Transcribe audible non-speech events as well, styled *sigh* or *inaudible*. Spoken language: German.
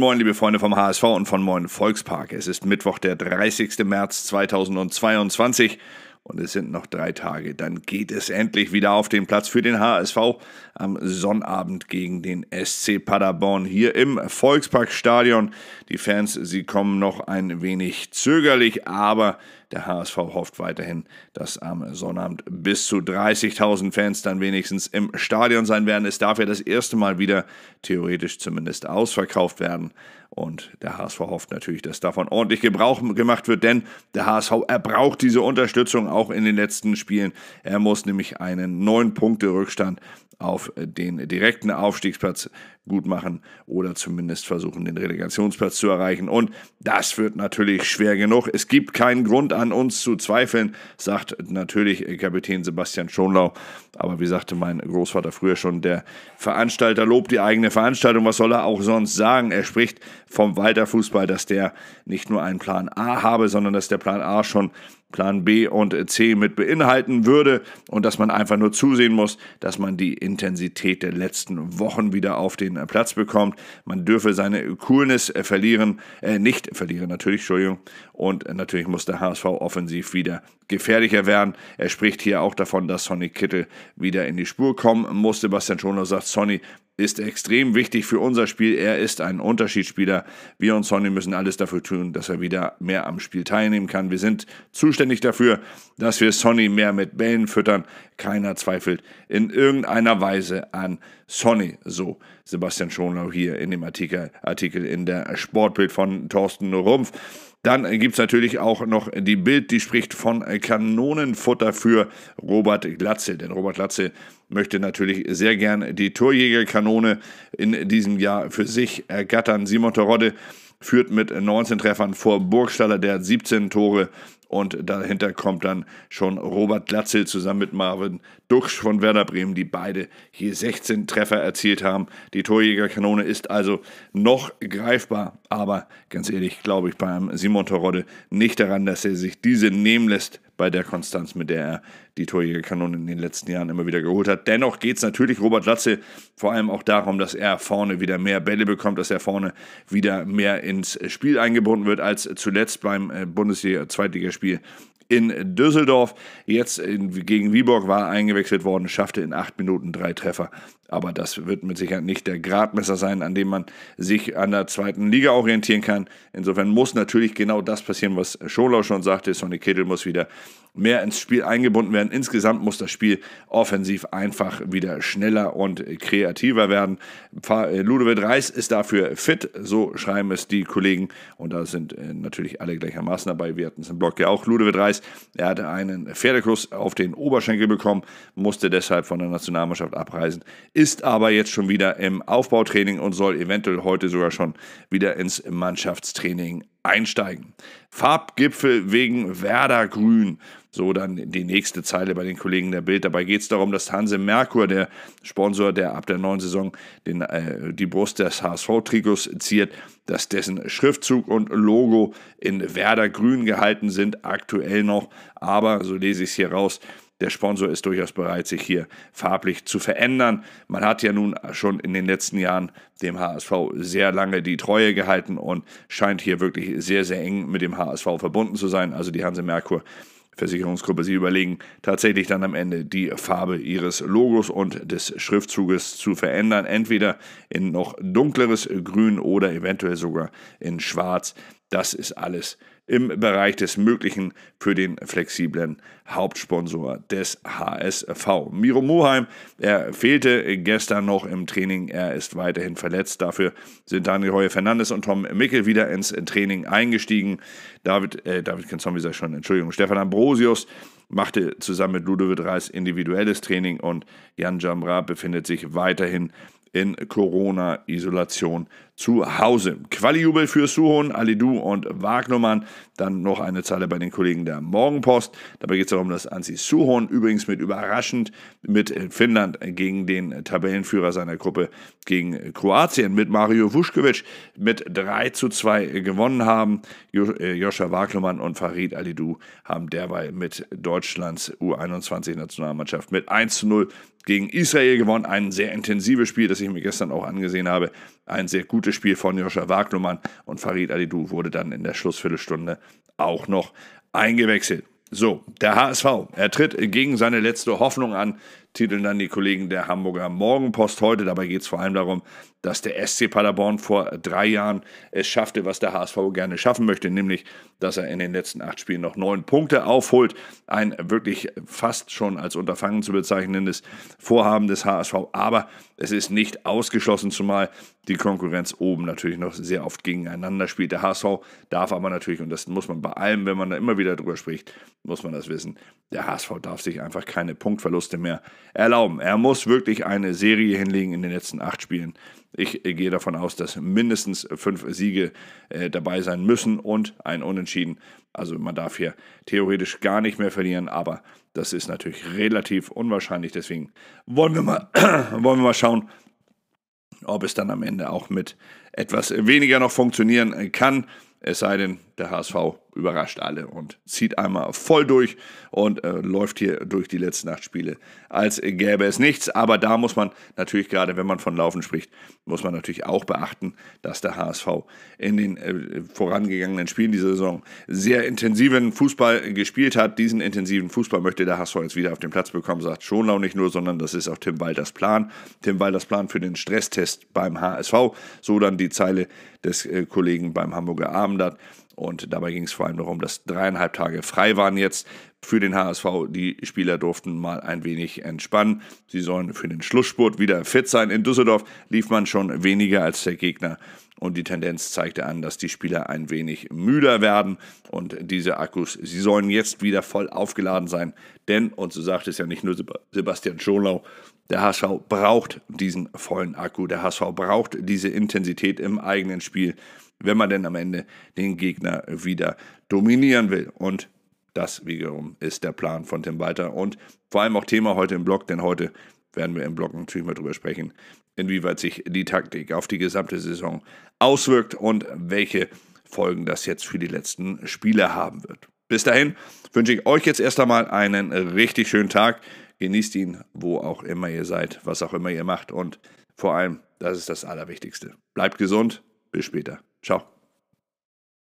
moin, liebe Freunde vom HSV und von Moin Volkspark. Es ist Mittwoch, der 30. März 2022 und es sind noch drei Tage. Dann geht es endlich wieder auf den Platz für den HSV am Sonnabend gegen den SC Paderborn hier im Volksparkstadion. Die Fans, sie kommen noch ein wenig zögerlich, aber der HSV hofft weiterhin, dass am Sonnabend bis zu 30.000 Fans dann wenigstens im Stadion sein werden. Es darf ja das erste Mal wieder theoretisch zumindest ausverkauft werden. Und der HSV hofft natürlich, dass davon ordentlich Gebrauch gemacht wird, denn der HSV, er braucht diese Unterstützung auch in den letzten Spielen. Er muss nämlich einen neun Punkte Rückstand auf den direkten Aufstiegsplatz gut machen oder zumindest versuchen, den Relegationsplatz zu erreichen. Und das wird natürlich schwer genug. Es gibt keinen Grund an uns zu zweifeln, sagt natürlich Kapitän Sebastian Schonlau. Aber wie sagte mein Großvater früher schon, der Veranstalter lobt die eigene Veranstaltung. Was soll er auch sonst sagen? Er spricht vom Walter Fußball, dass der nicht nur einen Plan A habe, sondern dass der Plan A schon Plan B und C mit beinhalten würde und dass man einfach nur zusehen muss, dass man die Intensität der letzten Wochen wieder auf den Platz bekommt. Man dürfe seine Coolness verlieren, äh, nicht verlieren natürlich, Entschuldigung. Und natürlich muss der HSV offensiv wieder gefährlicher werden. Er spricht hier auch davon, dass Sonny Kittel wieder in die Spur kommen muss. Sebastian Schoner sagt, Sonny ist extrem wichtig für unser Spiel. Er ist ein Unterschiedsspieler. Wir und Sonny müssen alles dafür tun, dass er wieder mehr am Spiel teilnehmen kann. Wir sind zuständig dafür, dass wir Sonny mehr mit Bällen füttern. Keiner zweifelt in irgendeiner Weise an Sonny. So Sebastian Schonlau hier in dem Artikel, Artikel in der Sportbild von Thorsten Rumpf. Dann gibt es natürlich auch noch die Bild, die spricht von Kanonenfutter für Robert Glatze. Denn Robert Glatze möchte natürlich sehr gern die Torjägerkanone in diesem Jahr für sich ergattern. Simon Terodde führt mit 19 Treffern vor Burgstaller, der hat 17 Tore und dahinter kommt dann schon Robert Glatzel zusammen mit Marvin Duxch von Werder Bremen, die beide hier 16 Treffer erzielt haben. Die Torjägerkanone ist also noch greifbar, aber ganz ehrlich glaube ich beim Simon Terodde nicht daran, dass er sich diese nehmen lässt bei der Konstanz, mit der er die Torjägerkanone in den letzten Jahren immer wieder geholt hat. Dennoch geht es natürlich Robert Latze vor allem auch darum, dass er vorne wieder mehr Bälle bekommt, dass er vorne wieder mehr ins Spiel eingebunden wird als zuletzt beim äh, Bundesliga-Zweitligaspiel in Düsseldorf. Jetzt gegen Viborg war er eingewechselt worden, schaffte in acht Minuten drei Treffer. Aber das wird mit Sicherheit nicht der Gradmesser sein, an dem man sich an der zweiten Liga orientieren kann. Insofern muss natürlich genau das passieren, was Scholau schon sagte. Sonny Kittel muss wieder mehr ins Spiel eingebunden werden. Insgesamt muss das Spiel offensiv einfach wieder schneller und kreativer werden. Äh, Ludovic Reis ist dafür fit, so schreiben es die Kollegen. Und da sind äh, natürlich alle gleichermaßen dabei. Wir hatten es im Blog ja auch. Ludovic Reis, er hatte einen Pferdekuss auf den Oberschenkel bekommen, musste deshalb von der Nationalmannschaft abreisen, ist aber jetzt schon wieder im Aufbautraining und soll eventuell heute sogar schon wieder ins Mannschaftstraining einsteigen. Farbgipfel wegen Werder Grün. So dann die nächste Zeile bei den Kollegen der Bild. Dabei geht es darum, dass Hanse Merkur, der Sponsor, der ab der neuen Saison den, äh, die Brust des HSV-Trikots ziert, dass dessen Schriftzug und Logo in Werder Grün gehalten sind, aktuell noch. Aber, so lese ich es hier raus, der Sponsor ist durchaus bereit, sich hier farblich zu verändern. Man hat ja nun schon in den letzten Jahren dem HSV sehr lange die Treue gehalten und scheint hier wirklich sehr, sehr eng mit dem HSV verbunden zu sein. Also die Hanse Merkur Versicherungsgruppe, sie überlegen tatsächlich dann am Ende die Farbe ihres Logos und des Schriftzuges zu verändern, entweder in noch dunkleres Grün oder eventuell sogar in Schwarz. Das ist alles im Bereich des Möglichen für den flexiblen Hauptsponsor des HSV. Miro Moheim, er fehlte gestern noch im Training, er ist weiterhin verletzt. Dafür sind Daniel Heuer Fernandes und Tom Mickel wieder ins Training eingestiegen. David, äh, David Kenzon, wie schon, Entschuldigung, Stefan Ambrosius machte zusammen mit Ludovic Reis individuelles Training und Jan Jambra befindet sich weiterhin in Corona-Isolation zu Hause. Quali-Jubel für Suhon, Alidu und Wagnermann. Dann noch eine Zeile bei den Kollegen der Morgenpost. Dabei geht es darum, dass Ansi Suhon übrigens mit überraschend mit Finnland gegen den Tabellenführer seiner Gruppe gegen Kroatien mit Mario Vuskovic mit 3 zu 2 gewonnen haben. Äh, Joscha Wagnermann und Farid Alidu haben derweil mit Deutschlands U21-Nationalmannschaft mit 1 zu 0 gegen Israel gewonnen. Ein sehr intensives Spiel, das ich mir gestern auch angesehen habe. Ein sehr gutes gutes Spiel von Joscha Wagnumann und Farid Alidou wurde dann in der Schlussviertelstunde auch noch eingewechselt. So, der HSV, er tritt gegen seine letzte Hoffnung an, titeln dann die Kollegen der Hamburger Morgenpost heute. Dabei geht es vor allem darum, dass der SC Paderborn vor drei Jahren es schaffte, was der HSV gerne schaffen möchte, nämlich, dass er in den letzten acht Spielen noch neun Punkte aufholt. Ein wirklich fast schon als Unterfangen zu bezeichnendes Vorhaben des HSV, aber es ist nicht ausgeschlossen, zumal die Konkurrenz oben natürlich noch sehr oft gegeneinander spielt. Der HSV darf aber natürlich, und das muss man bei allem, wenn man da immer wieder drüber spricht, muss man das wissen, der HSV darf sich einfach keine Punktverluste mehr erlauben. Er muss wirklich eine Serie hinlegen in den letzten acht Spielen. Ich äh, gehe davon aus, dass mindestens fünf Siege äh, dabei sein müssen und ein Unentschieden. Also man darf hier theoretisch gar nicht mehr verlieren, aber das ist natürlich relativ unwahrscheinlich. Deswegen wollen wir mal, *clears throat* wollen wir mal schauen, ob es dann am Ende auch mit etwas weniger noch funktionieren kann. Es sei denn, der HSV überrascht alle und zieht einmal voll durch und äh, läuft hier durch die letzten acht Spiele, als gäbe es nichts. Aber da muss man natürlich, gerade wenn man von Laufen spricht, muss man natürlich auch beachten, dass der HSV in den äh, vorangegangenen Spielen dieser Saison sehr intensiven Fußball gespielt hat. Diesen intensiven Fußball möchte der HSV jetzt wieder auf den Platz bekommen, sagt Schonlau nicht nur, sondern das ist auch Tim Walters Plan. Tim Walters Plan für den Stresstest beim HSV. So dann die Zeile des äh, Kollegen beim Hamburger Abendblatt. Und dabei ging es vor allem darum, dass dreieinhalb Tage frei waren jetzt für den HSV. Die Spieler durften mal ein wenig entspannen. Sie sollen für den Schlussspurt wieder fit sein. In Düsseldorf lief man schon weniger als der Gegner. Und die Tendenz zeigte an, dass die Spieler ein wenig müder werden. Und diese Akkus, sie sollen jetzt wieder voll aufgeladen sein. Denn, und so sagt es ja nicht nur Sebastian Schonlau, der HSV braucht diesen vollen Akku. Der HSV braucht diese Intensität im eigenen Spiel wenn man denn am Ende den Gegner wieder dominieren will. Und das wiederum ist der Plan von Tim Walter und vor allem auch Thema heute im Blog, denn heute werden wir im Blog natürlich mal drüber sprechen, inwieweit sich die Taktik auf die gesamte Saison auswirkt und welche Folgen das jetzt für die letzten Spiele haben wird. Bis dahin wünsche ich euch jetzt erst einmal einen richtig schönen Tag. Genießt ihn, wo auch immer ihr seid, was auch immer ihr macht und vor allem, das ist das Allerwichtigste. Bleibt gesund, bis später. Ciao.